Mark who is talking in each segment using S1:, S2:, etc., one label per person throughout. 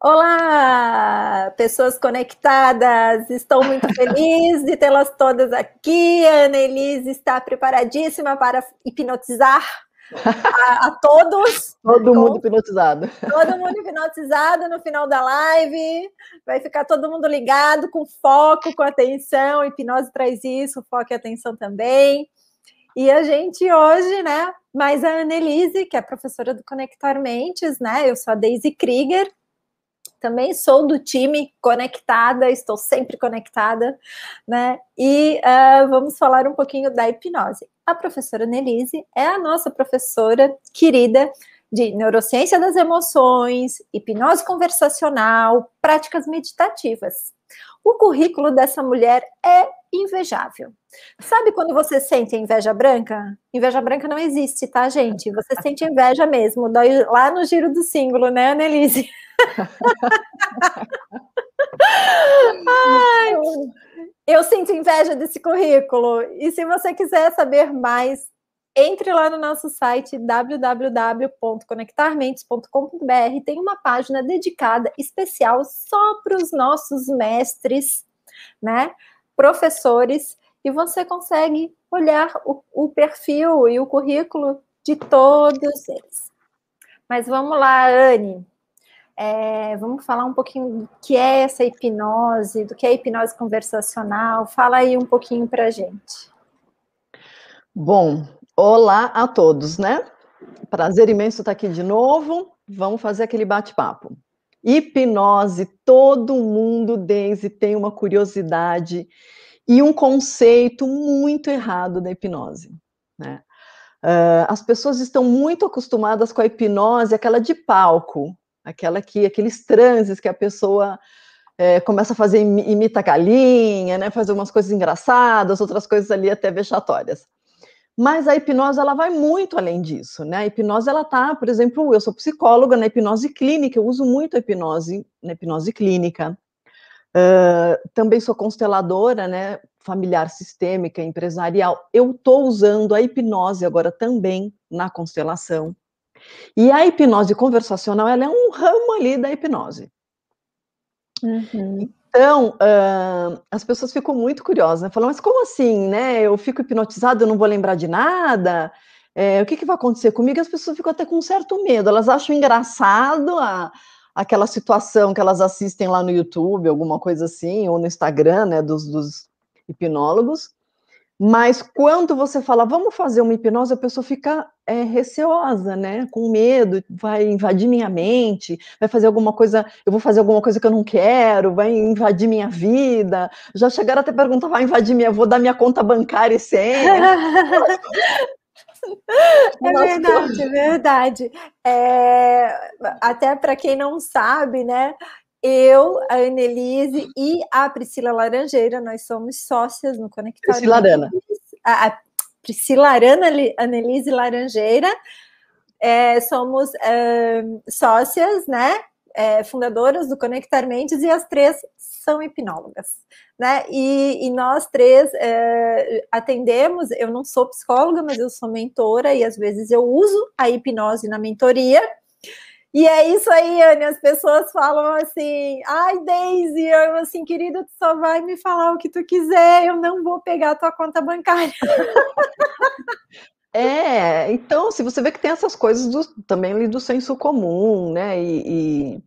S1: Olá, pessoas conectadas! Estou muito feliz de tê-las todas aqui. A Annelise está preparadíssima para hipnotizar a, a todos.
S2: Todo mundo hipnotizado.
S1: Todo mundo hipnotizado no final da live. Vai ficar todo mundo ligado, com foco, com atenção. A hipnose traz isso, foco e atenção também. E a gente hoje, né, mais a Annelise, que é professora do Conectar Mentes, né? Eu sou a Daisy Krieger, também sou do time conectada, estou sempre conectada, né? E uh, vamos falar um pouquinho da hipnose. A professora Nelise é a nossa professora querida de neurociência das emoções, hipnose conversacional, práticas meditativas. O currículo dessa mulher é invejável. Sabe quando você sente inveja branca? Inveja branca não existe, tá, gente? Você sente inveja mesmo, dói lá no giro do símbolo, né, Annelise? Ai, eu sinto inveja desse currículo. E se você quiser saber mais, entre lá no nosso site www.conectarmentes.com.br. Tem uma página dedicada especial só para os nossos mestres, né? Professores, e você consegue olhar o, o perfil e o currículo de todos eles. Mas vamos lá, Anne. É, vamos falar um pouquinho do que é essa hipnose, do que é hipnose conversacional. Fala aí um pouquinho para gente.
S2: Bom, olá a todos, né? Prazer imenso estar aqui de novo. Vamos fazer aquele bate-papo. Hipnose, todo mundo, Daisy, tem uma curiosidade e um conceito muito errado da hipnose, né? Uh, as pessoas estão muito acostumadas com a hipnose, aquela de palco, aquela que, aqueles transes que a pessoa é, começa a fazer, imita a galinha, né, fazer umas coisas engraçadas, outras coisas ali até vexatórias. Mas a hipnose, ela vai muito além disso, né? A hipnose, ela tá, por exemplo, eu sou psicóloga na hipnose clínica, eu uso muito a hipnose na hipnose clínica. Uh, também sou consteladora, né? Familiar sistêmica, empresarial. Eu estou usando a hipnose agora também na constelação. E a hipnose conversacional, ela é um ramo ali da hipnose. Uhum. Então, uh, as pessoas ficam muito curiosas, né? Falam, mas como assim, né? Eu fico hipnotizado, eu não vou lembrar de nada? É, o que, que vai acontecer comigo? As pessoas ficam até com um certo medo, elas acham engraçado a, aquela situação que elas assistem lá no YouTube, alguma coisa assim, ou no Instagram, né, dos, dos hipnólogos, mas quando você fala, vamos fazer uma hipnose, a pessoa fica é, receosa, né? Com medo, vai invadir minha mente, vai fazer alguma coisa, eu vou fazer alguma coisa que eu não quero, vai invadir minha vida. Já chegaram até a perguntar, vai invadir minha, vou dar minha conta bancária e senha.
S1: É verdade, é verdade. É, até para quem não sabe, né? eu, a Annelise e a Priscila Laranjeira, nós somos sócias no Conectar.
S2: Priscila Arana.
S1: A, a Priscila Arana, Annelise Laranjeira, é, somos é, sócias, né? É, fundadoras do Conectar Mentes e as três são hipnólogas, né? E, e nós três é, atendemos. Eu não sou psicóloga, mas eu sou mentora e às vezes eu uso a hipnose na mentoria. E é isso aí, Anne. As pessoas falam assim: ai, Daisy, eu assim, querido, tu só vai me falar o que tu quiser, eu não vou pegar a tua conta bancária.
S2: É, então, se você vê que tem essas coisas do, também do senso comum, né? E, e,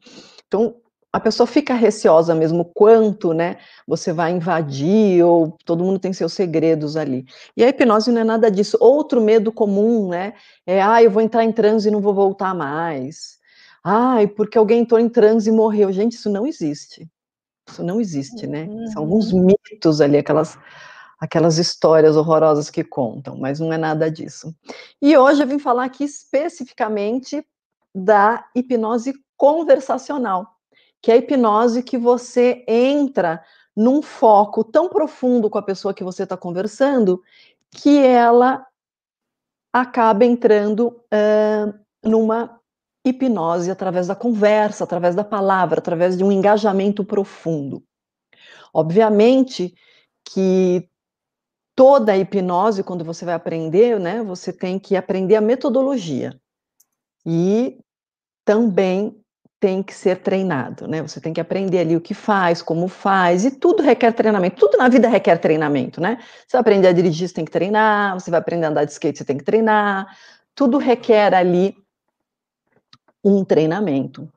S2: então a pessoa fica receosa mesmo quanto, né? Você vai invadir ou todo mundo tem seus segredos ali. E a hipnose não é nada disso. Outro medo comum, né? É, ah, eu vou entrar em transe e não vou voltar mais. Ai, porque alguém entrou em transe e morreu. Gente, isso não existe. Isso não existe, né? São alguns uhum. mitos ali, aquelas, aquelas histórias horrorosas que contam, mas não é nada disso. E hoje eu vim falar aqui especificamente da hipnose conversacional, que é a hipnose que você entra num foco tão profundo com a pessoa que você está conversando, que ela acaba entrando uh, numa hipnose através da conversa, através da palavra, através de um engajamento profundo. Obviamente que toda a hipnose, quando você vai aprender, né, você tem que aprender a metodologia e também tem que ser treinado, né? Você tem que aprender ali o que faz, como faz, e tudo requer treinamento. Tudo na vida requer treinamento, né? Você vai aprender a dirigir, você tem que treinar, você vai aprender a andar de skate, você tem que treinar. Tudo requer ali um treinamento.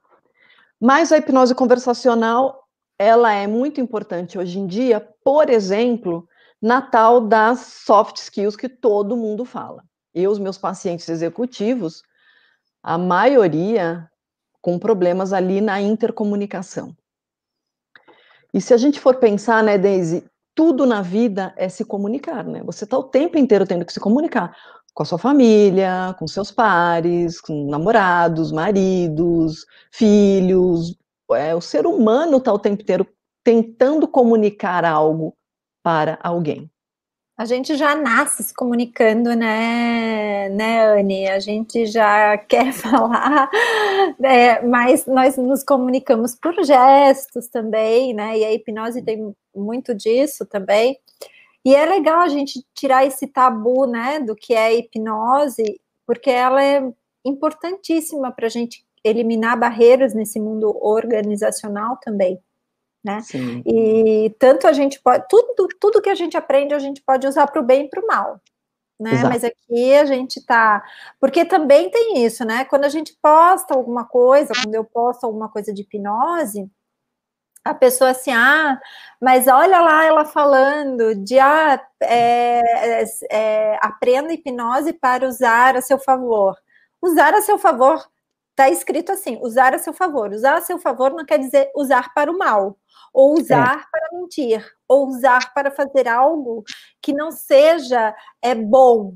S2: Mas a hipnose conversacional, ela é muito importante hoje em dia, por exemplo, na tal das soft skills que todo mundo fala. Eu, os meus pacientes executivos, a maioria com problemas ali na intercomunicação. E se a gente for pensar, né, Daisy, tudo na vida é se comunicar, né? Você está o tempo inteiro tendo que se comunicar com a sua família, com seus pares, com namorados, maridos, filhos. É, o ser humano está o tempo inteiro tentando comunicar algo para alguém.
S1: A gente já nasce se comunicando, né, né, Anne? A gente já quer falar, né, mas nós nos comunicamos por gestos também, né? E a hipnose tem muito disso também. E é legal a gente tirar esse tabu, né, do que é hipnose, porque ela é importantíssima para a gente eliminar barreiras nesse mundo organizacional também né? Sim. E tanto a gente pode, tudo, tudo que a gente aprende, a gente pode usar para o bem e para o mal. Né? Exato. Mas aqui a gente tá. Porque também tem isso, né? Quando a gente posta alguma coisa, quando eu posto alguma coisa de hipnose, a pessoa assim, ah, mas olha lá ela falando de ah, é, é, é, aprenda hipnose para usar a seu favor. Usar a seu favor está escrito assim: usar a seu favor. Usar a seu favor não quer dizer usar para o mal ou usar é. para mentir, ou usar para fazer algo que não seja é bom,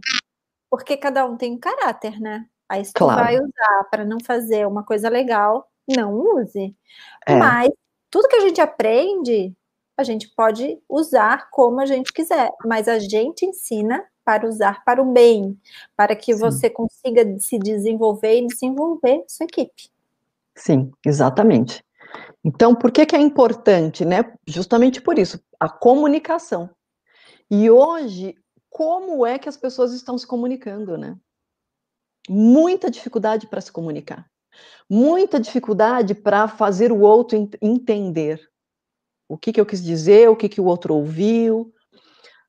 S1: porque cada um tem um caráter, né? Aí se claro. tu vai usar para não fazer uma coisa legal, não use. É. Mas tudo que a gente aprende, a gente pode usar como a gente quiser, mas a gente ensina para usar para o bem, para que Sim. você consiga se desenvolver e desenvolver sua equipe.
S2: Sim, exatamente. Então, por que, que é importante, né? Justamente por isso, a comunicação. E hoje, como é que as pessoas estão se comunicando, né? Muita dificuldade para se comunicar. Muita dificuldade para fazer o outro entender o que, que eu quis dizer, o que, que o outro ouviu.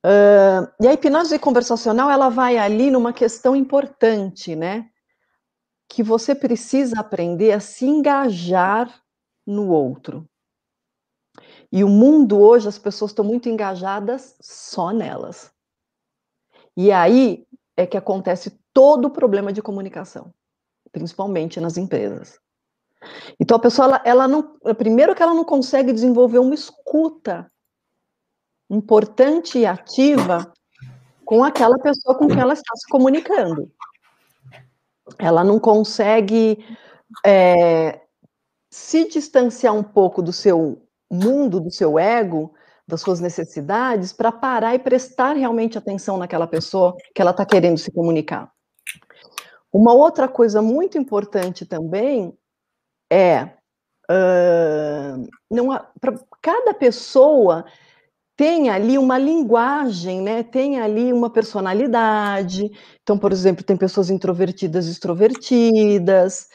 S2: Uh, e a hipnose conversacional, ela vai ali numa questão importante, né? Que você precisa aprender a se engajar no outro. E o mundo hoje, as pessoas estão muito engajadas só nelas. E aí é que acontece todo o problema de comunicação, principalmente nas empresas. Então a pessoa, ela, ela não, primeiro que ela não consegue desenvolver uma escuta importante e ativa com aquela pessoa com quem ela está se comunicando. Ela não consegue é, se distanciar um pouco do seu mundo, do seu ego, das suas necessidades, para parar e prestar realmente atenção naquela pessoa que ela está querendo se comunicar. Uma outra coisa muito importante também é uh, não para cada pessoa tem ali uma linguagem, né? Tem ali uma personalidade. Então, por exemplo, tem pessoas introvertidas, extrovertidas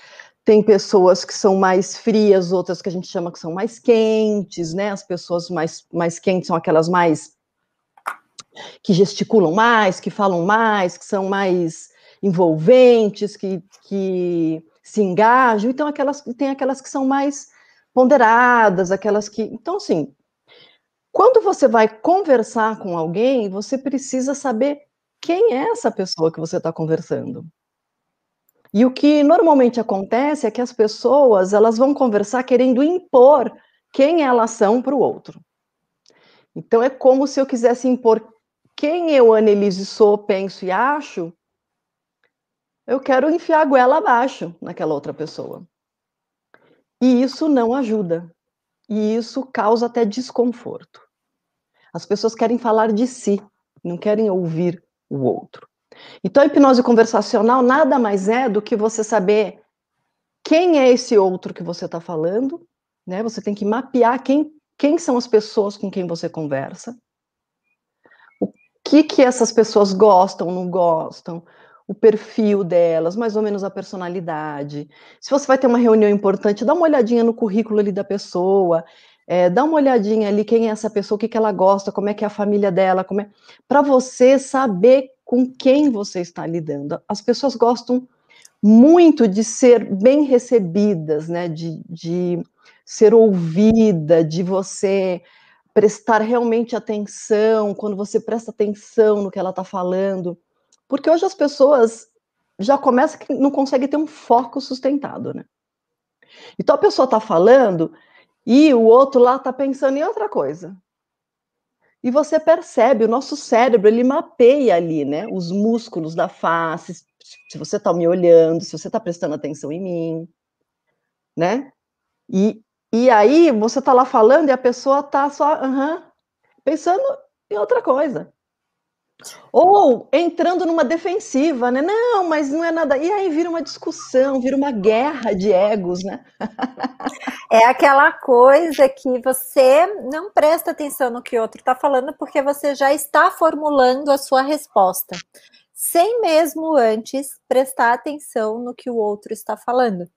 S2: tem pessoas que são mais frias, outras que a gente chama que são mais quentes, né? As pessoas mais, mais quentes são aquelas mais que gesticulam mais, que falam mais, que são mais envolventes, que, que se engajam. Então, aquelas tem aquelas que são mais ponderadas, aquelas que. Então, assim, quando você vai conversar com alguém, você precisa saber quem é essa pessoa que você está conversando. E o que normalmente acontece é que as pessoas elas vão conversar querendo impor quem elas são para o outro. Então é como se eu quisesse impor quem eu, Annelise, sou, penso e acho, eu quero enfiar a goela abaixo naquela outra pessoa. E isso não ajuda. E isso causa até desconforto. As pessoas querem falar de si, não querem ouvir o outro. Então, a hipnose conversacional nada mais é do que você saber quem é esse outro que você está falando, né? Você tem que mapear quem, quem são as pessoas com quem você conversa, o que que essas pessoas gostam, não gostam, o perfil delas, mais ou menos a personalidade. Se você vai ter uma reunião importante, dá uma olhadinha no currículo ali da pessoa, é, dá uma olhadinha ali quem é essa pessoa, o que, que ela gosta, como é que é a família dela, como é, para você saber com quem você está lidando. As pessoas gostam muito de ser bem recebidas, né? De, de ser ouvida, de você prestar realmente atenção, quando você presta atenção no que ela está falando. Porque hoje as pessoas já começam que não conseguem ter um foco sustentado, né? Então a pessoa está falando e o outro lá está pensando em outra coisa. E você percebe, o nosso cérebro, ele mapeia ali, né? Os músculos da face, se você está me olhando, se você está prestando atenção em mim, né? E, e aí você está lá falando e a pessoa está só, uh -huh, pensando em outra coisa. Ou entrando numa defensiva, né? Não, mas não é nada. E aí vira uma discussão, vira uma guerra de egos, né?
S1: É aquela coisa que você não presta atenção no que o outro está falando, porque você já está formulando a sua resposta, sem mesmo antes prestar atenção no que o outro está falando.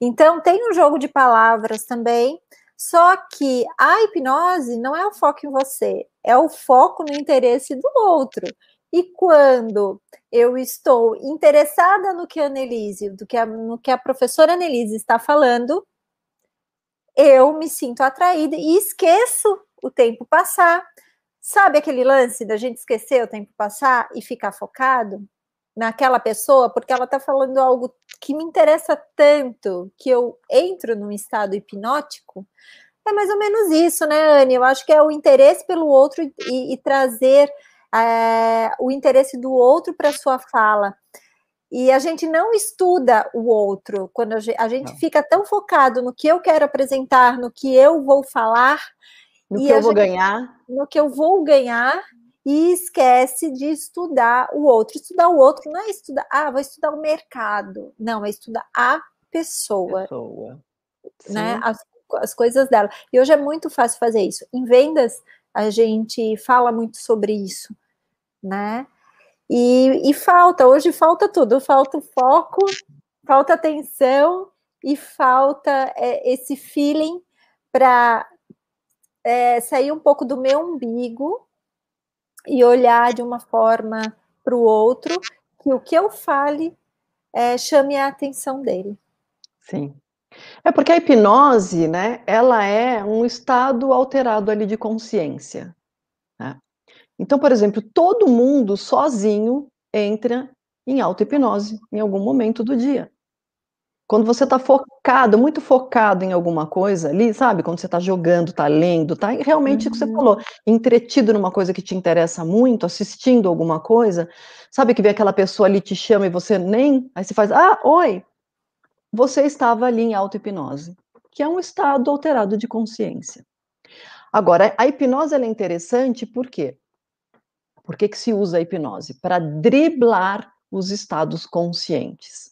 S1: Então, tem um jogo de palavras também, só que a hipnose não é o foco em você, é o foco no interesse do outro. E quando eu estou interessada no que a Annelise, do que a, no que a professora Annelise está falando, eu me sinto atraída e esqueço o tempo passar. Sabe aquele lance da gente esquecer o tempo passar e ficar focado naquela pessoa porque ela está falando algo que me interessa tanto que eu entro num estado hipnótico? É mais ou menos isso, né, Anne? Eu acho que é o interesse pelo outro e, e trazer é, o interesse do outro para sua fala. E a gente não estuda o outro, quando a gente, a gente fica tão focado no que eu quero apresentar, no que eu vou falar,
S2: no que eu vou ganhar,
S1: no que eu vou ganhar, e esquece de estudar o outro. Estudar o outro não é estudar, ah, vou estudar o mercado. Não, é estudar a pessoa. pessoa. Né? As, as coisas dela. E hoje é muito fácil fazer isso. Em vendas, a gente fala muito sobre isso, né? E, e falta, hoje falta tudo, falta foco, falta atenção e falta é, esse feeling para é, sair um pouco do meu umbigo e olhar de uma forma para o outro, que o que eu fale é, chame a atenção dele.
S2: Sim. É porque a hipnose, né, ela é um estado alterado ali de consciência. Né? Então, por exemplo, todo mundo sozinho entra em auto-hipnose em algum momento do dia. Quando você está focado, muito focado em alguma coisa ali, sabe? Quando você está jogando, está lendo, está realmente uhum. o que você uhum. falou, entretido numa coisa que te interessa muito, assistindo alguma coisa, sabe que vem aquela pessoa ali te chama e você nem, aí você faz, ah, oi, você estava ali em auto-hipnose, que é um estado alterado de consciência. Agora, a hipnose é interessante por quê? Por que, que se usa a hipnose? Para driblar os estados conscientes.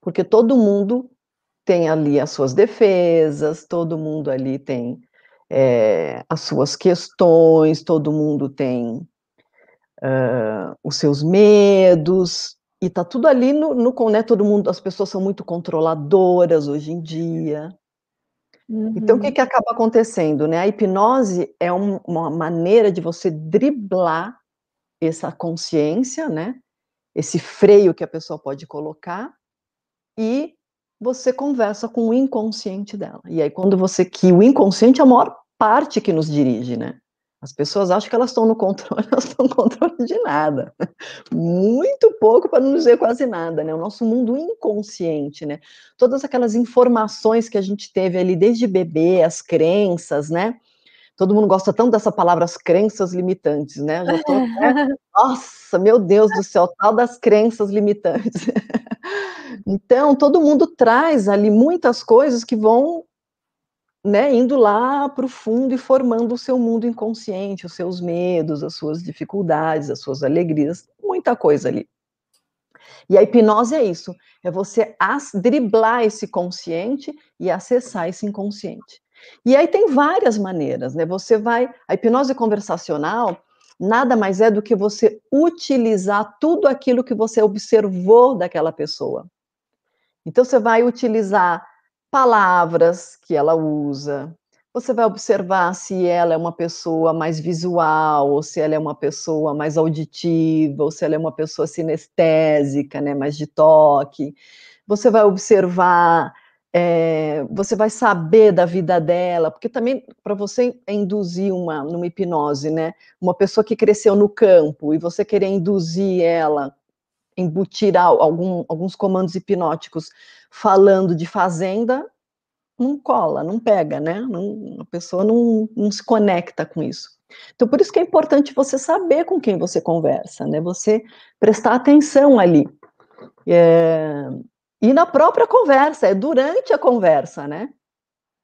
S2: Porque todo mundo tem ali as suas defesas, todo mundo ali tem é, as suas questões, todo mundo tem uh, os seus medos, e tá tudo ali no, no né, todo mundo, as pessoas são muito controladoras hoje em dia. Uhum. Então, o que, uhum. que acaba acontecendo? Né? A hipnose é um, uma maneira de você driblar essa consciência, né? esse freio que a pessoa pode colocar, e você conversa com o inconsciente dela. E aí, quando você. que o inconsciente é a maior parte que nos dirige, né? As pessoas acham que elas estão no controle, elas estão no controle de nada. Muito pouco, para não dizer quase nada, né? O nosso mundo inconsciente, né? Todas aquelas informações que a gente teve ali desde bebê, as crenças, né? Todo mundo gosta tanto dessa palavra, as crenças limitantes, né? Já tô, né? Nossa, meu Deus do céu, tal das crenças limitantes. Então, todo mundo traz ali muitas coisas que vão né, indo lá para o fundo e formando o seu mundo inconsciente, os seus medos, as suas dificuldades, as suas alegrias, muita coisa ali. E a hipnose é isso, é você driblar esse consciente e acessar esse inconsciente. E aí tem várias maneiras, né? Você vai, a hipnose conversacional, nada mais é do que você utilizar tudo aquilo que você observou daquela pessoa. Então, você vai utilizar palavras que ela usa, você vai observar se ela é uma pessoa mais visual, ou se ela é uma pessoa mais auditiva, ou se ela é uma pessoa sinestésica, né, mais de toque. Você vai observar, é, você vai saber da vida dela, porque também para você induzir uma numa hipnose, né, uma pessoa que cresceu no campo e você querer induzir ela embutir algum, alguns comandos hipnóticos falando de fazenda, não cola, não pega, né? Não, a pessoa não, não se conecta com isso. Então, por isso que é importante você saber com quem você conversa, né? Você prestar atenção ali. É, e na própria conversa, é durante a conversa, né?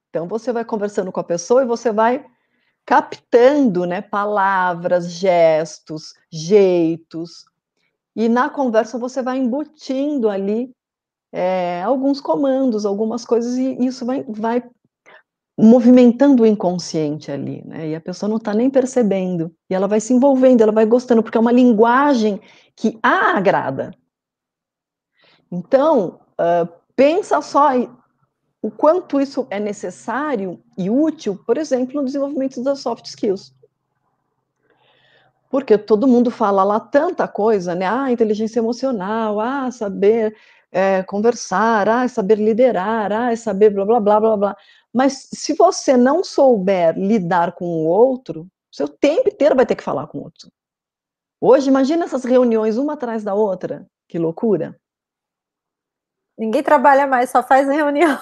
S2: Então, você vai conversando com a pessoa e você vai captando, né, palavras, gestos, jeitos, e na conversa você vai embutindo ali é, alguns comandos, algumas coisas, e isso vai, vai movimentando o inconsciente ali, né? E a pessoa não está nem percebendo, e ela vai se envolvendo, ela vai gostando, porque é uma linguagem que a agrada. Então, uh, pensa só o quanto isso é necessário e útil, por exemplo, no desenvolvimento das soft skills. Porque todo mundo fala lá tanta coisa, né? Ah, inteligência emocional, ah, saber é, conversar, ah, saber liderar, ah, saber blá, blá, blá, blá, blá. Mas se você não souber lidar com o outro, seu tempo inteiro vai ter que falar com o outro. Hoje, imagina essas reuniões uma atrás da outra, que loucura.
S1: Ninguém trabalha mais, só faz reunião.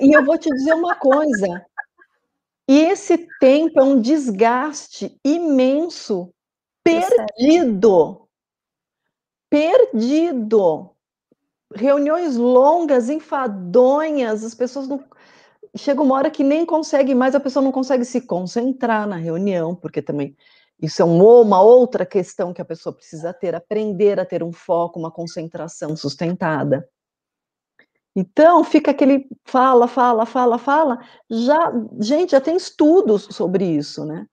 S2: E eu vou te dizer uma coisa. Esse tempo é um desgaste imenso, perdido. Perdido reuniões longas, enfadonhas, as pessoas não. Chega uma hora que nem consegue mais, a pessoa não consegue se concentrar na reunião, porque também isso é uma outra questão que a pessoa precisa ter, aprender a ter um foco, uma concentração sustentada. Então, fica aquele fala, fala, fala, fala. Já, gente, já tem estudos sobre isso, né?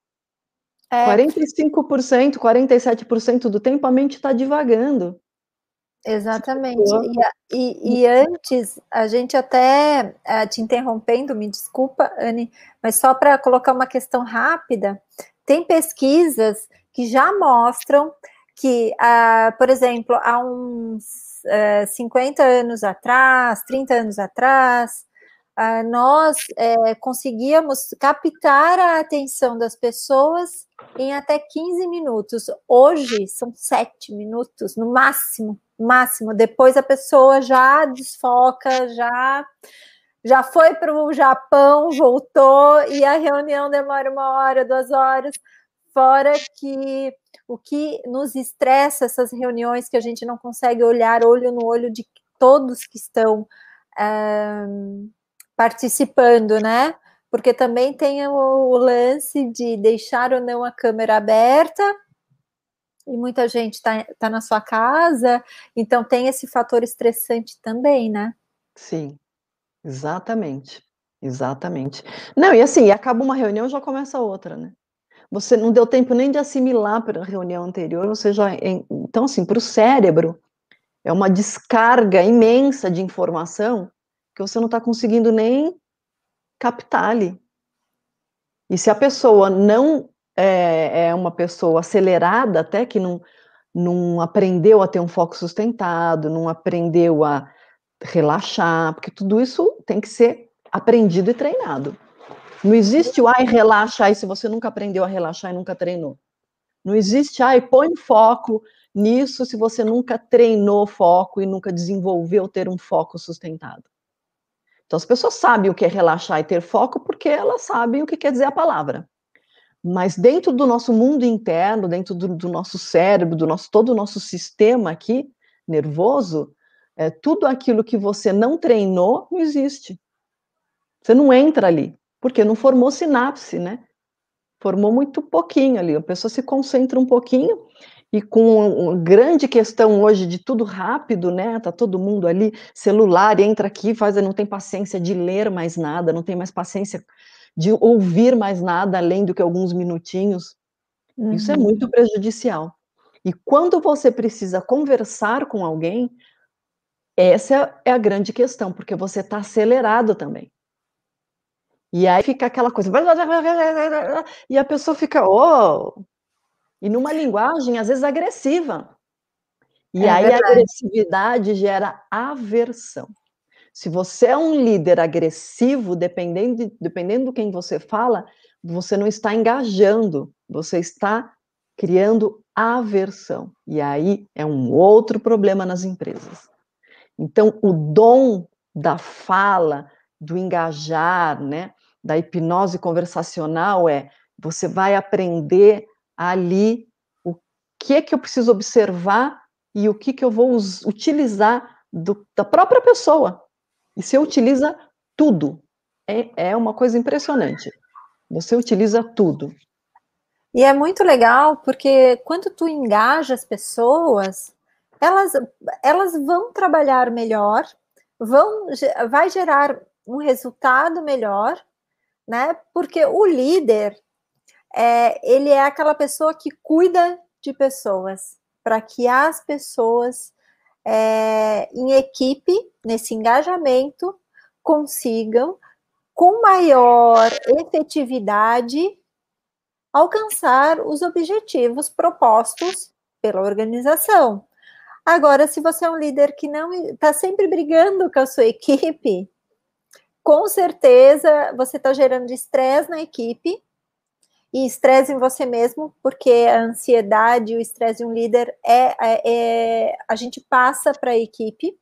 S2: É. 45%, 47% do tempo a mente está divagando.
S1: Exatamente. E, e, e, antes, a gente até eh, te interrompendo, me desculpa, Anne, mas só para colocar uma questão rápida, tem pesquisas que já mostram que, ah, por exemplo, há uns 50 eh, anos atrás, 30 anos atrás, ah, nós é, conseguíamos captar a atenção das pessoas em até 15 minutos. Hoje são 7 minutos, no máximo máximo. Depois a pessoa já desfoca, já já foi para o Japão, voltou e a reunião demora uma hora, duas horas. Fora que o que nos estressa essas reuniões que a gente não consegue olhar olho no olho de todos que estão é, participando, né? Porque também tem o, o lance de deixar ou não a câmera aberta e muita gente está tá na sua casa, então tem esse fator estressante também, né?
S2: Sim, exatamente, exatamente. Não, e assim, acaba uma reunião, já começa outra, né? Você não deu tempo nem de assimilar para a reunião anterior, você já. Então, assim, para o cérebro, é uma descarga imensa de informação que você não está conseguindo nem captar ali. E se a pessoa não é, é uma pessoa acelerada, até que não, não aprendeu a ter um foco sustentado, não aprendeu a relaxar, porque tudo isso tem que ser aprendido e treinado. Não existe o ai, relaxa aí se você nunca aprendeu a relaxar e nunca treinou. Não existe ai, põe foco nisso se você nunca treinou foco e nunca desenvolveu ter um foco sustentado. Então as pessoas sabem o que é relaxar e ter foco porque elas sabem o que quer dizer a palavra. Mas dentro do nosso mundo interno, dentro do, do nosso cérebro, do nosso todo o nosso sistema aqui nervoso, é, tudo aquilo que você não treinou não existe. Você não entra ali, porque não formou sinapse, né? Formou muito pouquinho ali. A pessoa se concentra um pouquinho e com uma grande questão hoje de tudo rápido, né? Tá todo mundo ali, celular, entra aqui, faz, não tem paciência de ler mais nada, não tem mais paciência de ouvir mais nada além do que alguns minutinhos. Uhum. Isso é uhum. muito prejudicial. E quando você precisa conversar com alguém, essa é a grande questão, porque você está acelerado também. E aí fica aquela coisa. E a pessoa fica, oh! E numa linguagem, às vezes, agressiva. E é aí verdade. a agressividade gera aversão. Se você é um líder agressivo, dependendo de, dependendo de quem você fala, você não está engajando, você está criando aversão. E aí é um outro problema nas empresas. Então, o dom da fala, do engajar, né, da hipnose conversacional é você vai aprender ali o que é que eu preciso observar e o que, que eu vou utilizar do, da própria pessoa. E você utiliza tudo. É, é uma coisa impressionante. Você utiliza tudo.
S1: E é muito legal porque quando tu engaja as pessoas, elas, elas vão trabalhar melhor, vão, vai gerar um resultado melhor, né? Porque o líder, é, ele é aquela pessoa que cuida de pessoas, para que as pessoas é, em equipe, nesse engajamento, consigam, com maior efetividade, alcançar os objetivos propostos pela organização. Agora, se você é um líder que não está sempre brigando com a sua equipe, com certeza você está gerando estresse na equipe e estresse em você mesmo, porque a ansiedade o estresse de um líder é, é, é a gente passa para a equipe,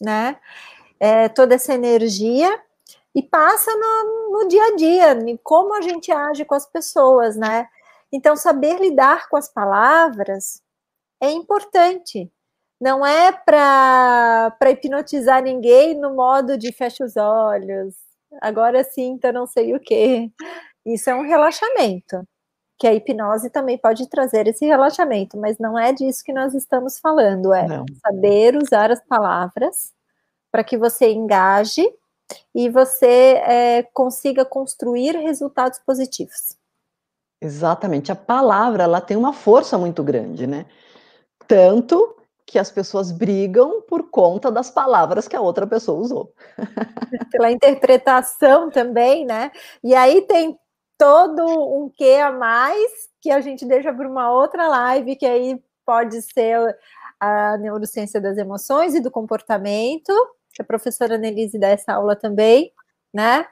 S1: né? É, toda essa energia e passa no, no dia a dia, em como a gente age com as pessoas, né? Então, saber lidar com as palavras é importante. Não é para hipnotizar ninguém no modo de fecha os olhos, agora sinta não sei o quê. Isso é um relaxamento, que a hipnose também pode trazer esse relaxamento, mas não é disso que nós estamos falando, é não. saber usar as palavras para que você engaje e você é, consiga construir resultados positivos.
S2: Exatamente, a palavra ela tem uma força muito grande, né? Tanto que as pessoas brigam por conta das palavras que a outra pessoa usou.
S1: Pela interpretação também, né? E aí tem todo um que a mais que a gente deixa para uma outra live, que aí pode ser a neurociência das emoções e do comportamento, que a professora Nelise dá essa aula também, né?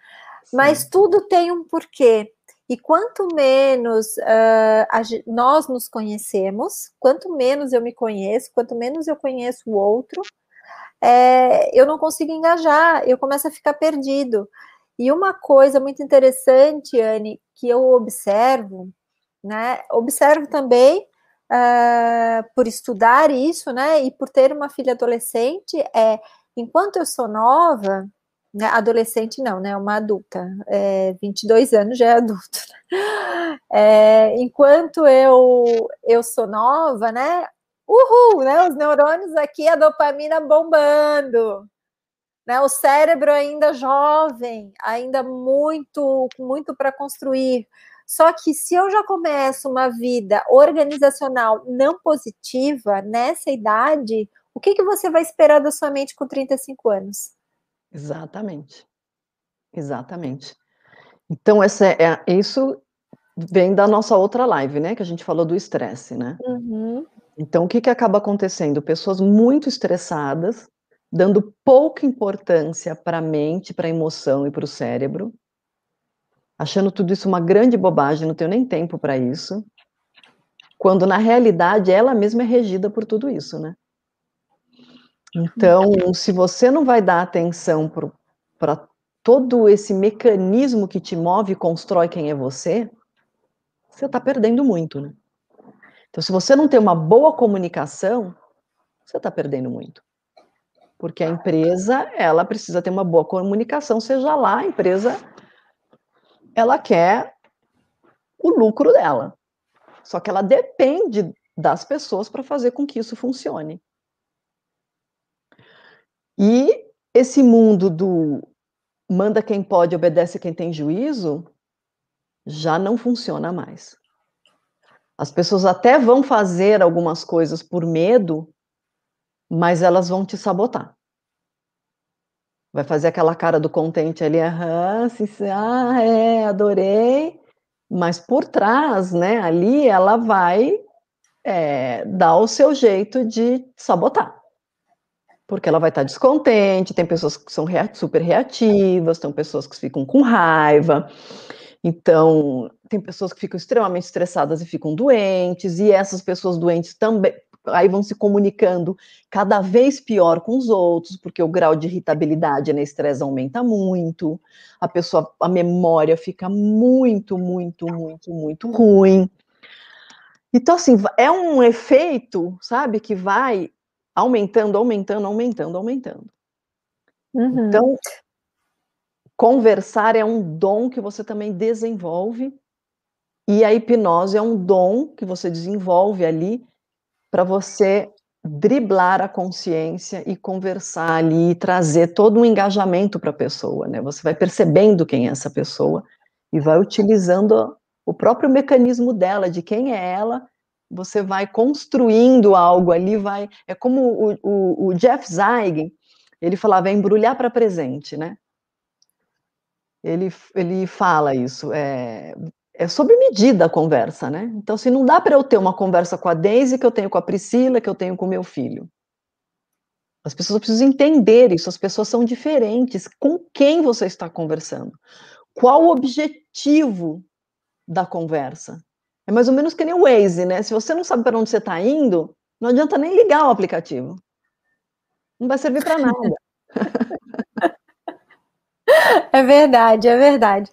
S1: Sim. Mas tudo tem um porquê. E quanto menos uh, a, nós nos conhecemos, quanto menos eu me conheço, quanto menos eu conheço o outro, é, eu não consigo engajar, eu começo a ficar perdido. E uma coisa muito interessante, Anne, que eu observo, né? Observo também uh, por estudar isso, né? E por ter uma filha adolescente, é enquanto eu sou nova, né, adolescente não, né, uma adulta, é, 22 anos já é adulto. É, enquanto eu eu sou nova, né, uhul, né, os neurônios aqui, a dopamina bombando, né, o cérebro ainda jovem, ainda muito, muito para construir. Só que se eu já começo uma vida organizacional não positiva nessa idade, o que, que você vai esperar da sua mente com 35 anos?
S2: Exatamente. Exatamente. Então, essa é, é, isso vem da nossa outra live, né? Que a gente falou do estresse, né? Uhum. Então, o que, que acaba acontecendo? Pessoas muito estressadas, dando pouca importância para a mente, para a emoção e para o cérebro, achando tudo isso uma grande bobagem, não tenho nem tempo para isso, quando na realidade ela mesma é regida por tudo isso, né? Então, se você não vai dar atenção para todo esse mecanismo que te move e constrói quem é você, você está perdendo muito, né? Então, se você não tem uma boa comunicação, você está perdendo muito. Porque a empresa, ela precisa ter uma boa comunicação, seja lá a empresa, ela quer o lucro dela. Só que ela depende das pessoas para fazer com que isso funcione. E esse mundo do manda quem pode, obedece quem tem juízo, já não funciona mais. As pessoas até vão fazer algumas coisas por medo, mas elas vão te sabotar. Vai fazer aquela cara do contente ali, aham, sim, ah, é, adorei. Mas por trás, né, ali ela vai é, dar o seu jeito de sabotar. Porque ela vai estar descontente, tem pessoas que são super reativas, tem pessoas que ficam com raiva, então tem pessoas que ficam extremamente estressadas e ficam doentes, e essas pessoas doentes também aí vão se comunicando cada vez pior com os outros, porque o grau de irritabilidade na estresse aumenta muito, a pessoa, a memória fica muito, muito, muito, muito ruim. Então, assim, é um efeito, sabe, que vai aumentando, aumentando, aumentando, aumentando. Uhum. Então, conversar é um dom que você também desenvolve, e a hipnose é um dom que você desenvolve ali para você driblar a consciência e conversar ali, e trazer todo um engajamento para a pessoa, né? Você vai percebendo quem é essa pessoa e vai utilizando o próprio mecanismo dela, de quem é ela, você vai construindo algo ali, vai. É como o, o, o Jeff Zeig, ele falava, é embrulhar para presente, né? Ele, ele fala isso. É, é sob medida a conversa, né? Então, se não dá para eu ter uma conversa com a Daisy que eu tenho com a Priscila, que eu tenho com meu filho. As pessoas precisam entender isso, as pessoas são diferentes. Com quem você está conversando? Qual o objetivo da conversa? É mais ou menos que nem o Waze, né? Se você não sabe para onde você está indo, não adianta nem ligar o aplicativo. Não vai servir para nada.
S1: É verdade, é verdade.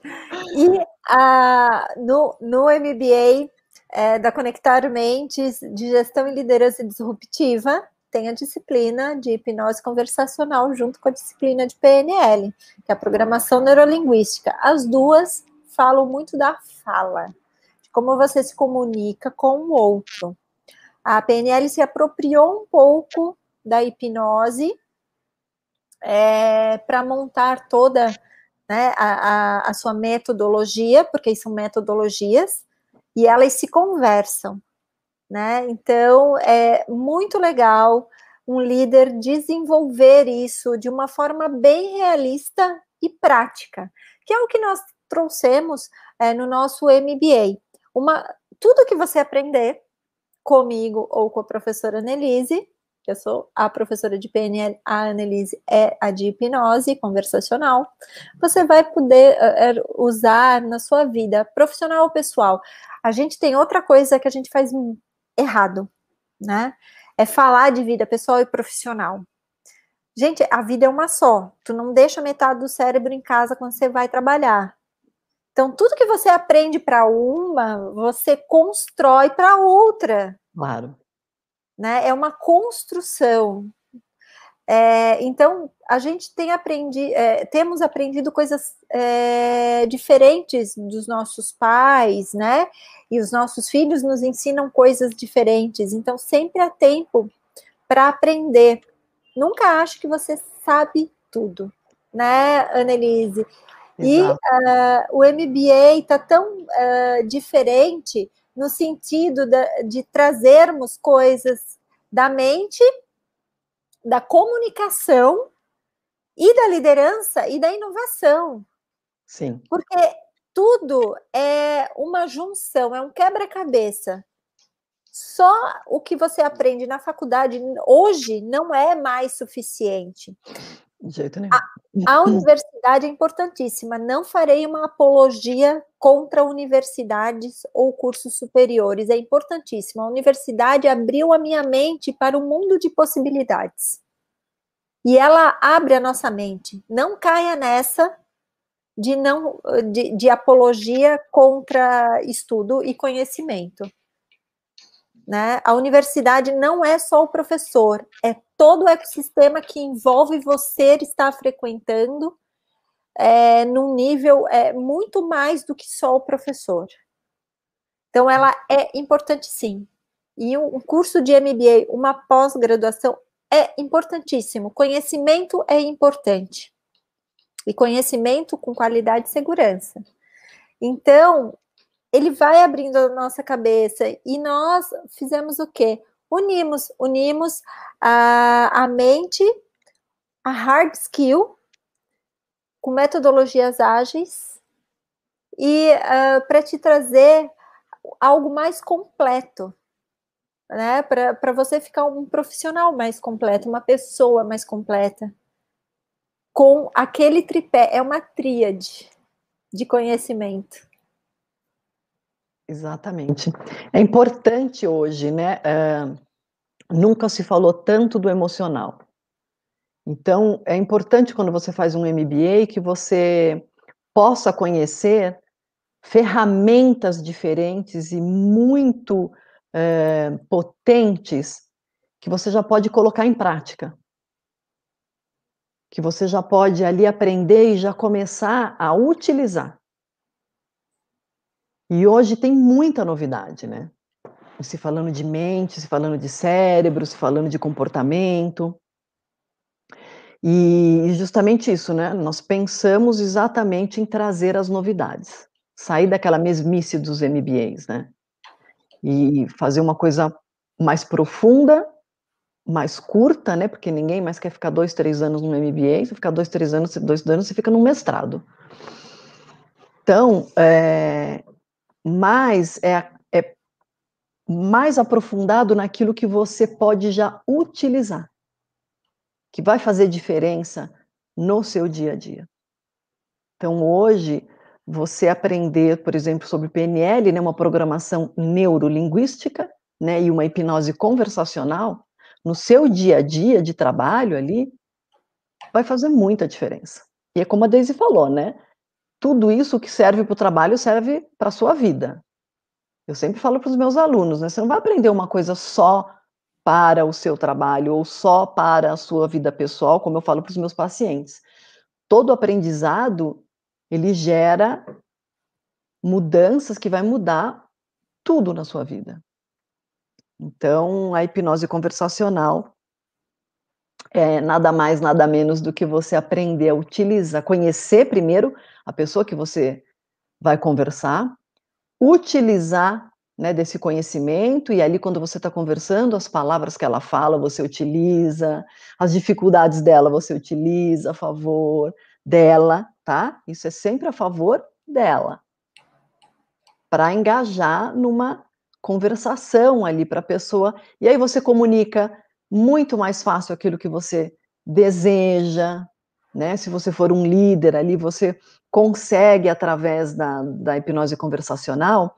S1: E a, no, no MBA é, da Conectar Mentes de Gestão e Liderança Disruptiva, tem a disciplina de hipnose conversacional junto com a disciplina de PNL, que é a programação neurolinguística. As duas falam muito da fala, de como você se comunica com o outro. A PNL se apropriou um pouco da hipnose é, para montar toda né, a, a, a sua metodologia, porque são metodologias, e elas se conversam, né? Então é muito legal um líder desenvolver isso de uma forma bem realista e prática, que é o que nós trouxemos é, no nosso MBA. Uma, tudo que você aprender comigo ou com a professora Nelise, eu sou a professora de PNL, a Annelise é a de hipnose conversacional, você vai poder uh, usar na sua vida profissional ou pessoal. A gente tem outra coisa que a gente faz errado, né? É falar de vida pessoal e profissional. Gente, a vida é uma só. Tu não deixa metade do cérebro em casa quando você vai trabalhar. Então, tudo que você aprende para uma, você constrói para outra.
S2: Claro
S1: né? É uma construção. É, então, a gente tem aprendido, é, temos aprendido coisas é, diferentes dos nossos pais, né? E os nossos filhos nos ensinam coisas diferentes. Então, sempre há tempo para aprender. Nunca acho que você sabe tudo, né, Annelise? E uh, o MBA está tão uh, diferente no sentido de, de trazermos coisas da mente, da comunicação e da liderança e da inovação.
S2: Sim.
S1: Porque tudo é uma junção, é um quebra-cabeça. Só o que você aprende na faculdade hoje não é mais suficiente.
S2: De jeito nenhum.
S1: A, a universidade é importantíssima. Não farei uma apologia contra universidades ou cursos superiores. É importantíssimo. A universidade abriu a minha mente para o um mundo de possibilidades. E ela abre a nossa mente. Não caia nessa de não de, de apologia contra estudo e conhecimento. Né? A universidade não é só o professor, é todo o ecossistema que envolve você estar frequentando é, num nível é, muito mais do que só o professor. Então, ela é importante sim. E um curso de MBA, uma pós-graduação, é importantíssimo. Conhecimento é importante. E conhecimento com qualidade e segurança. Então, ele vai abrindo a nossa cabeça e nós fizemos o quê? Unimos, unimos a, a mente, a hard skill, com metodologias ágeis e uh, para te trazer algo mais completo, né? Para você ficar um profissional mais completo, uma pessoa mais completa, com aquele tripé, é uma tríade de conhecimento.
S2: Exatamente. É importante hoje, né? Uh, nunca se falou tanto do emocional. Então, é importante quando você faz um MBA que você possa conhecer ferramentas diferentes e muito é, potentes que você já pode colocar em prática. Que você já pode ali aprender e já começar a utilizar. E hoje tem muita novidade, né? Se falando de mente, se falando de cérebro, se falando de comportamento. E justamente isso, né? Nós pensamos exatamente em trazer as novidades, sair daquela mesmice dos MBAs, né? E fazer uma coisa mais profunda, mais curta, né? Porque ninguém mais quer ficar dois, três anos no MBA. Se ficar dois, três anos, dois anos, você fica no mestrado. Então, é, mais é, é mais aprofundado naquilo que você pode já utilizar que vai fazer diferença no seu dia a dia. Então, hoje, você aprender, por exemplo, sobre PNL, né, uma programação neurolinguística, né, e uma hipnose conversacional, no seu dia a dia de trabalho ali, vai fazer muita diferença. E é como a Daisy falou, né? Tudo isso que serve para o trabalho serve para a sua vida. Eu sempre falo para os meus alunos, né? Você não vai aprender uma coisa só para o seu trabalho ou só para a sua vida pessoal, como eu falo para os meus pacientes. Todo aprendizado, ele gera mudanças que vai mudar tudo na sua vida. Então, a hipnose conversacional é nada mais, nada menos do que você aprender a utilizar, conhecer primeiro a pessoa que você vai conversar, utilizar né, desse conhecimento, e ali, quando você está conversando, as palavras que ela fala, você utiliza, as dificuldades dela, você utiliza a favor dela, tá? Isso é sempre a favor dela. Para engajar numa conversação ali para a pessoa, e aí você comunica muito mais fácil aquilo que você deseja, né? Se você for um líder ali, você consegue, através da, da hipnose conversacional,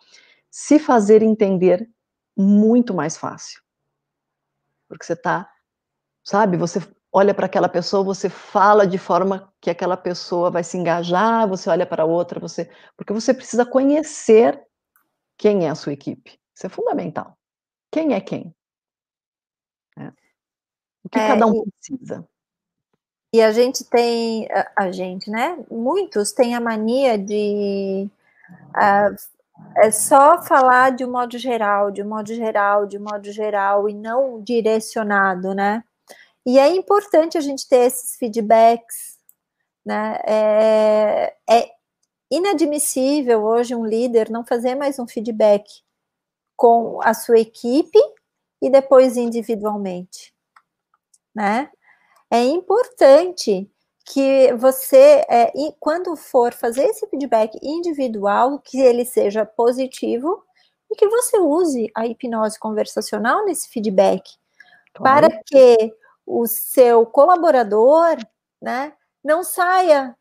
S2: se fazer entender muito mais fácil. Porque você está, sabe, você olha para aquela pessoa, você fala de forma que aquela pessoa vai se engajar, você olha para outra, você, porque você precisa conhecer quem é a sua equipe. Isso é fundamental. Quem é quem? O que é, cada um e, precisa.
S1: E a gente tem, a, a, gente, né? Muitos têm a mania de uh, é só falar de um modo geral, de um modo geral, de um modo geral e não direcionado, né? E é importante a gente ter esses feedbacks, né? É, é inadmissível hoje um líder não fazer mais um feedback com a sua equipe e depois individualmente, né? É importante que você, é, quando for fazer esse feedback individual, que ele seja positivo e que você use a hipnose conversacional nesse feedback, claro. para que o seu colaborador, né, não saia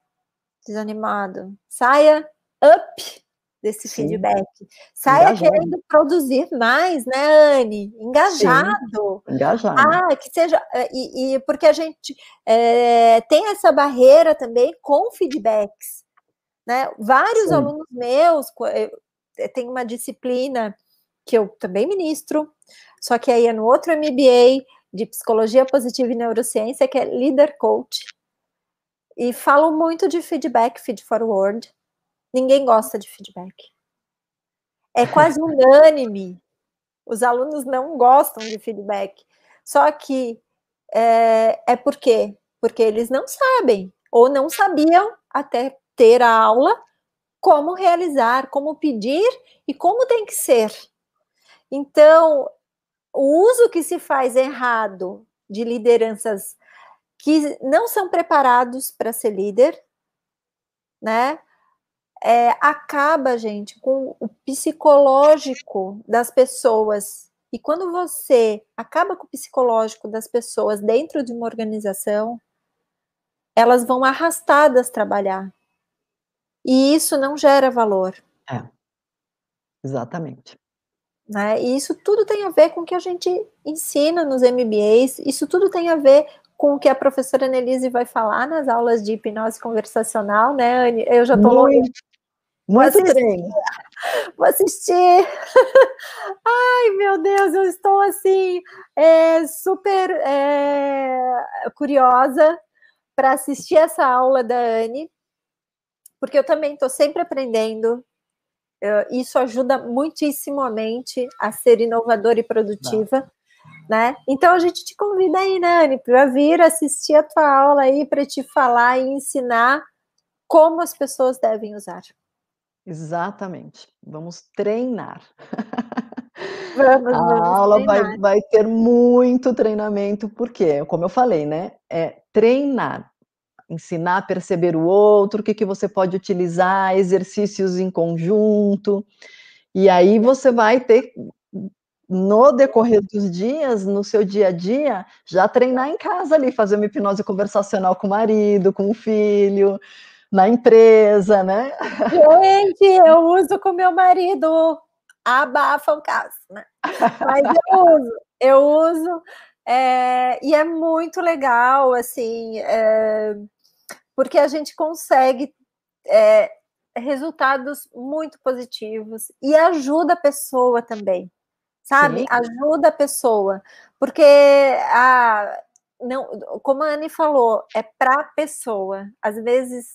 S1: desanimado, saia up desse Sim. feedback. Saia Engajado. querendo produzir mais, né, Anne? Engajado.
S2: Sim. Engajado.
S1: Ah, que seja. Eh, e, e porque a gente é, tem essa barreira também com feedbacks. Né? Vários Sim. alunos meus tem uma disciplina que eu também ministro, só que aí é no outro MBA de psicologia positiva e neurociência, que é Leader Coach. E falo muito de feedback, feed forward, ninguém gosta de feedback. É quase unânime. Os alunos não gostam de feedback. Só que é, é por quê? Porque eles não sabem, ou não sabiam até ter a aula como realizar, como pedir e como tem que ser. Então, o uso que se faz errado de lideranças que não são preparados para ser líder, né? É, acaba, gente, com o psicológico das pessoas. E quando você acaba com o psicológico das pessoas dentro de uma organização, elas vão arrastadas trabalhar. E isso não gera valor.
S2: É. Exatamente.
S1: Né? E isso tudo tem a ver com o que a gente ensina nos MBAs, isso tudo tem a ver com o que a professora Nelise vai falar nas aulas de hipnose conversacional, né, Anne? Eu já estou
S2: muito, muito treino.
S1: Vou assistir. Ai, meu Deus, eu estou assim é, super é, curiosa para assistir essa aula da Anne, porque eu também estou sempre aprendendo. isso ajuda muitíssimo a mente a ser inovadora e produtiva. Não né? Então a gente te convida aí, né, Anne, para vir assistir a tua aula aí para te falar e ensinar como as pessoas devem usar.
S2: Exatamente. Vamos treinar.
S1: Vamos,
S2: a
S1: vamos
S2: aula vai, vai ter muito treinamento, porque, como eu falei, né? É treinar, ensinar a perceber o outro, o que, que você pode utilizar, exercícios em conjunto. E aí você vai ter no decorrer dos dias, no seu dia a dia, já treinar em casa ali, fazer uma hipnose conversacional com o marido, com o filho, na empresa, né?
S1: Gente, eu uso com meu marido, abafa o caso, né? Mas eu uso, eu uso, é, e é muito legal, assim, é, porque a gente consegue é, resultados muito positivos e ajuda a pessoa também sabe? Sim. Ajuda a pessoa, porque a não, como a Anne falou, é para a pessoa. Às vezes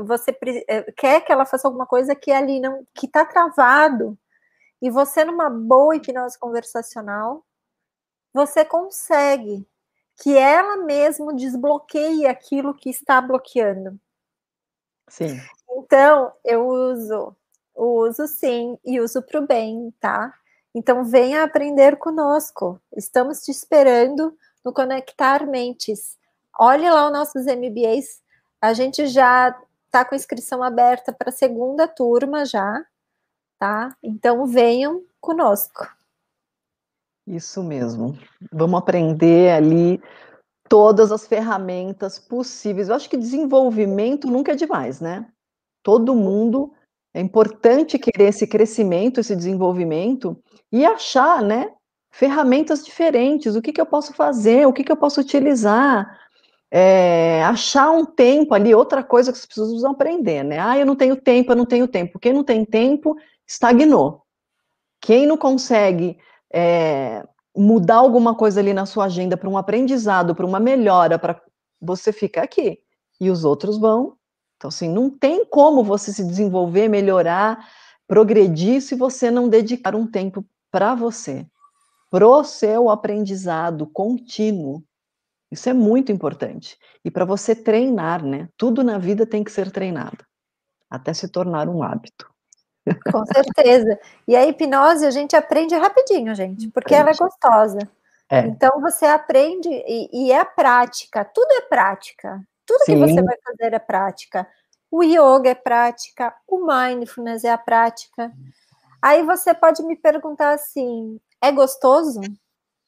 S1: você eh, quer que ela faça alguma coisa que ali não que está travado e você numa boa hipnose conversacional você consegue que ela mesmo desbloqueie aquilo que está bloqueando.
S2: Sim.
S1: Então, eu uso, uso sim, e uso para o bem, tá? Então, venha aprender conosco. Estamos te esperando no Conectar Mentes. Olhe lá os nossos MBAs. A gente já está com inscrição aberta para a segunda turma já, tá? Então, venham conosco.
S2: Isso mesmo. Vamos aprender ali todas as ferramentas possíveis. Eu acho que desenvolvimento nunca é demais, né? Todo mundo é importante querer esse crescimento, esse desenvolvimento e achar, né, ferramentas diferentes. O que, que eu posso fazer? O que, que eu posso utilizar? É, achar um tempo ali, outra coisa que as pessoas precisam aprender, né? Ah, eu não tenho tempo, eu não tenho tempo. Quem não tem tempo, estagnou. Quem não consegue é, mudar alguma coisa ali na sua agenda para um aprendizado, para uma melhora, para você ficar aqui. E os outros vão então, assim, não tem como você se desenvolver, melhorar, progredir se você não dedicar um tempo para você, pro seu aprendizado contínuo. Isso é muito importante. E para você treinar, né? Tudo na vida tem que ser treinado, até se tornar um hábito.
S1: Com certeza. E a hipnose a gente aprende rapidinho, gente, porque aprende. ela é gostosa. É. Então você aprende e, e, é a prática, tudo é prática. Tudo Sim. que você vai fazer é prática. O yoga é prática, o mindfulness é a prática. Aí você pode me perguntar assim: é gostoso?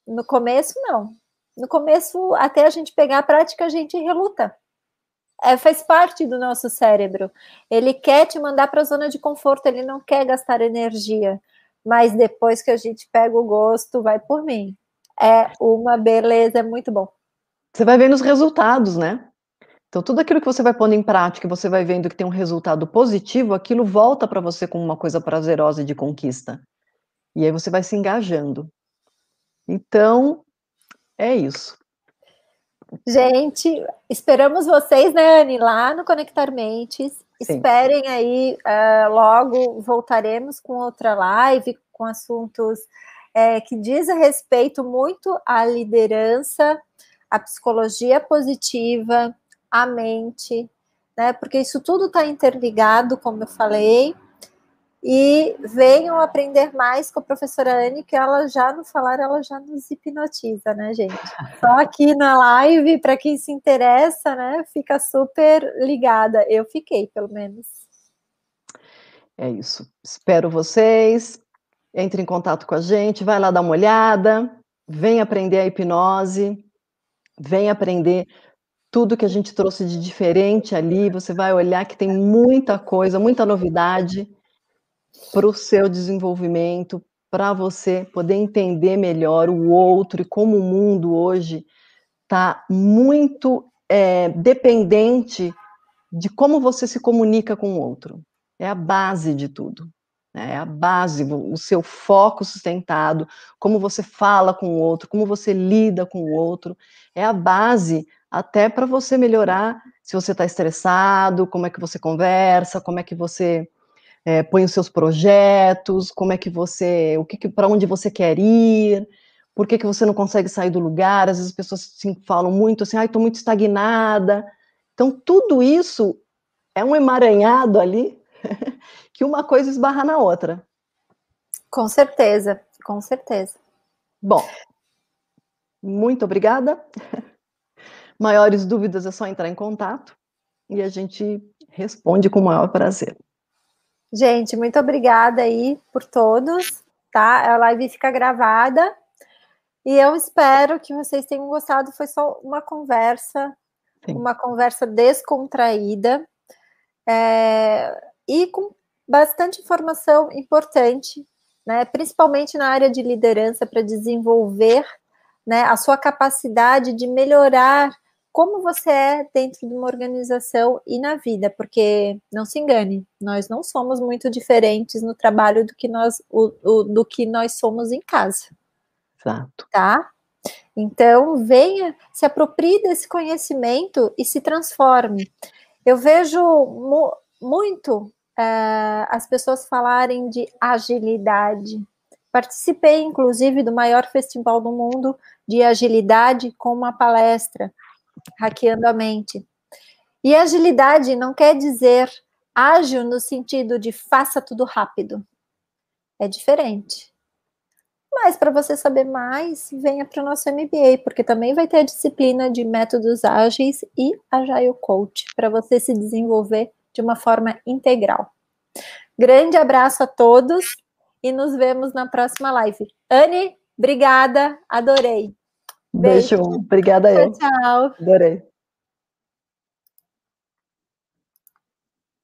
S1: No começo, não. No começo, até a gente pegar a prática, a gente reluta. É, faz parte do nosso cérebro. Ele quer te mandar para a zona de conforto, ele não quer gastar energia. Mas depois que a gente pega o gosto, vai por mim. É uma beleza, é muito bom.
S2: Você vai vendo os resultados, né? Então, tudo aquilo que você vai pondo em prática, você vai vendo que tem um resultado positivo, aquilo volta para você como uma coisa prazerosa de conquista. E aí você vai se engajando. Então, é isso.
S1: Gente, esperamos vocês, né, Anne, lá no Conectar Mentes. Sim. Esperem aí, uh, logo voltaremos com outra live, com assuntos é, que diz a respeito muito à liderança, à psicologia positiva, a mente, né? Porque isso tudo está interligado, como eu falei. E venham aprender mais com a professora Anne, que ela já no falar, ela já nos hipnotiza, né, gente? Só aqui na live, para quem se interessa, né, fica super ligada. Eu fiquei, pelo menos.
S2: É isso. Espero vocês. Entre em contato com a gente, vai lá dar uma olhada, vem aprender a hipnose, vem aprender tudo que a gente trouxe de diferente ali. Você vai olhar que tem muita coisa, muita novidade para o seu desenvolvimento, para você poder entender melhor o outro e como o mundo hoje está muito é, dependente de como você se comunica com o outro. É a base de tudo. Né? É a base, o seu foco sustentado, como você fala com o outro, como você lida com o outro. É a base até para você melhorar se você está estressado, como é que você conversa, como é que você é, põe os seus projetos, como é que você, o que, que para onde você quer ir, por que, que você não consegue sair do lugar, às vezes as pessoas assim, falam muito assim, ai, estou muito estagnada. Então, tudo isso é um emaranhado ali que uma coisa esbarra na outra.
S1: Com certeza, com certeza.
S2: Bom, muito obrigada. Maiores dúvidas é só entrar em contato e a gente responde com o maior prazer.
S1: Gente, muito obrigada aí por todos, tá? A live fica gravada e eu espero que vocês tenham gostado. Foi só uma conversa, Sim. uma conversa descontraída é, e com bastante informação importante, né? Principalmente na área de liderança para desenvolver, né, a sua capacidade de melhorar como você é dentro de uma organização e na vida, porque não se engane, nós não somos muito diferentes no trabalho do que nós, o, o, do que nós somos em casa.
S2: Exato.
S1: Tá? Então, venha, se aproprie desse conhecimento e se transforme. Eu vejo mu muito uh, as pessoas falarem de agilidade. Participei, inclusive, do maior festival do mundo de agilidade com uma palestra hackeando a mente. E agilidade não quer dizer ágil no sentido de faça tudo rápido. É diferente. Mas para você saber mais, venha para o nosso MBA, porque também vai ter a disciplina de métodos ágeis e Agile Coach, para você se desenvolver de uma forma integral. Grande abraço a todos e nos vemos na próxima live. Anne, obrigada, adorei.
S2: Beijo. Beijo. Obrigada
S1: eu. Tchau.
S2: Adorei.